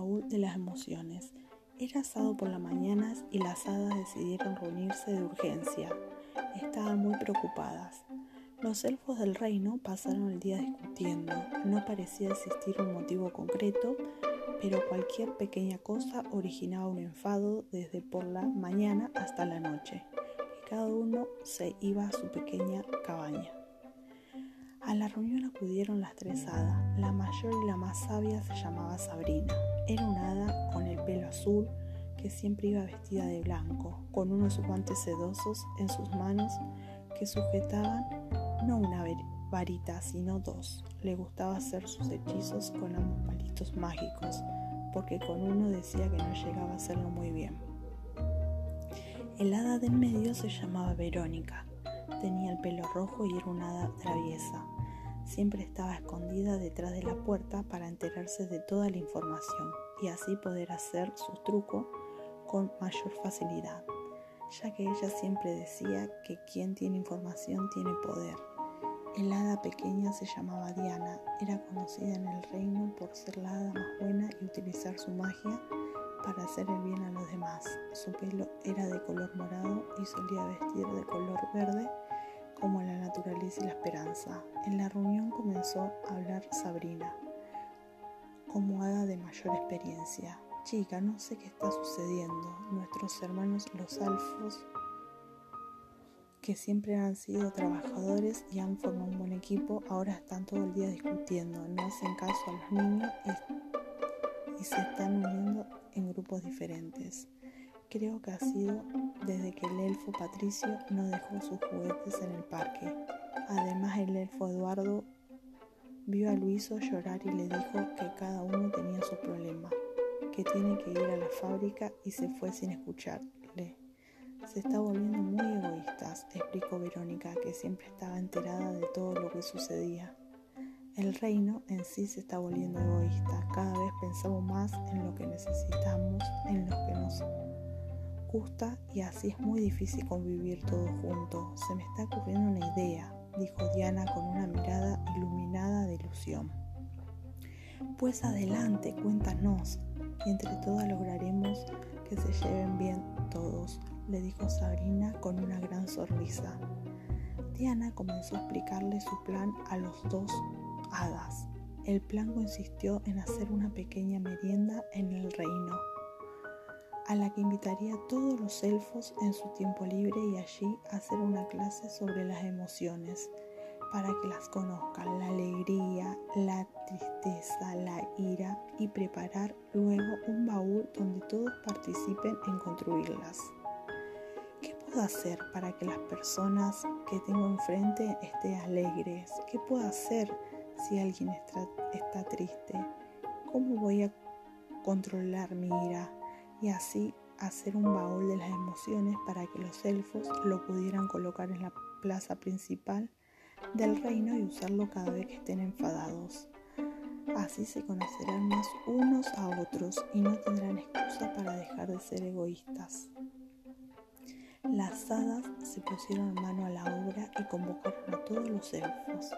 de las emociones. Era asado por las mañanas y las hadas decidieron reunirse de urgencia. Estaban muy preocupadas. Los elfos del reino pasaron el día discutiendo. No parecía existir un motivo concreto, pero cualquier pequeña cosa originaba un enfado desde por la mañana hasta la noche. Y cada uno se iba a su pequeña cabaña. A la reunión acudieron las tres hadas. La mayor y la más sabia se llamaba Sabrina. Era una hada con el pelo azul que siempre iba vestida de blanco, con unos guantes sedosos en sus manos que sujetaban no una varita, sino dos. Le gustaba hacer sus hechizos con ambos palitos mágicos, porque con uno decía que no llegaba a hacerlo muy bien. El hada del medio se llamaba Verónica. Tenía el pelo rojo y era una hada traviesa. Siempre estaba escondida detrás de la puerta para enterarse de toda la información y así poder hacer su truco con mayor facilidad, ya que ella siempre decía que quien tiene información tiene poder. El hada pequeña se llamaba Diana, era conocida en el reino por ser la hada más buena y utilizar su magia para hacer el bien a los demás. Su pelo era de color morado y solía vestir de color verde como la naturaleza y la esperanza. En la reunión comenzó a hablar Sabrina, como hada de mayor experiencia. Chica, no sé qué está sucediendo. Nuestros hermanos los alfos, que siempre han sido trabajadores y han formado un buen equipo, ahora están todo el día discutiendo, no hacen caso a los niños y, y se están uniendo en grupos diferentes. Creo que ha sido desde que el elfo Patricio no dejó sus juguetes en el parque. Además, el elfo Eduardo vio a Luiso llorar y le dijo que cada uno tenía su problema, que tiene que ir a la fábrica y se fue sin escucharle. Se está volviendo muy egoístas, explicó Verónica, que siempre estaba enterada de todo lo que sucedía. El reino en sí se está volviendo egoísta. Cada vez pensamos más en lo que necesitamos, en lo que nos y así es muy difícil convivir todos juntos. Se me está ocurriendo una idea, dijo Diana con una mirada iluminada de ilusión. Pues adelante, cuéntanos, y entre todas lograremos que se lleven bien todos, le dijo Sabrina con una gran sonrisa. Diana comenzó a explicarle su plan a los dos hadas. El plan consistió en hacer una pequeña merienda en el reino a la que invitaría a todos los elfos en su tiempo libre y allí hacer una clase sobre las emociones para que las conozcan, la alegría, la tristeza, la ira y preparar luego un baúl donde todos participen en construirlas. ¿Qué puedo hacer para que las personas que tengo enfrente estén alegres? ¿Qué puedo hacer si alguien está, está triste? ¿Cómo voy a controlar mi ira? Y así hacer un baúl de las emociones para que los elfos lo pudieran colocar en la plaza principal del reino y usarlo cada vez que estén enfadados. Así se conocerán más unos a otros y no tendrán excusa para dejar de ser egoístas. Las hadas se pusieron mano a la obra y convocaron a todos los elfos,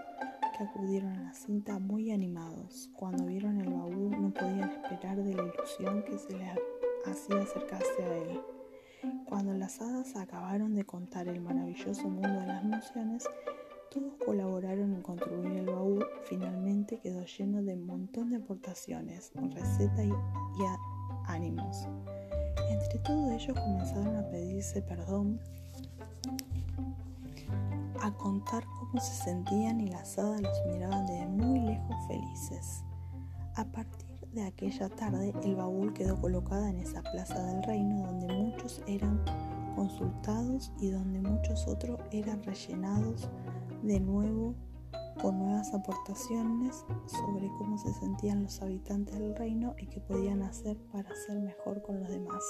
que acudieron a la cinta muy animados. Cuando vieron el baúl no podían esperar de la ilusión que se les así acercarse a él. Cuando las hadas acabaron de contar el maravilloso mundo de las emociones, todos colaboraron en construir el baúl. Finalmente quedó lleno de un montón de aportaciones, recetas y, y ánimos. Entre todos ellos comenzaron a pedirse perdón, a contar cómo se sentían y las hadas los miraban desde muy lejos felices. A partir de aquella tarde el baúl quedó colocada en esa plaza del reino donde muchos eran consultados y donde muchos otros eran rellenados de nuevo con nuevas aportaciones sobre cómo se sentían los habitantes del reino y qué podían hacer para ser mejor con los demás.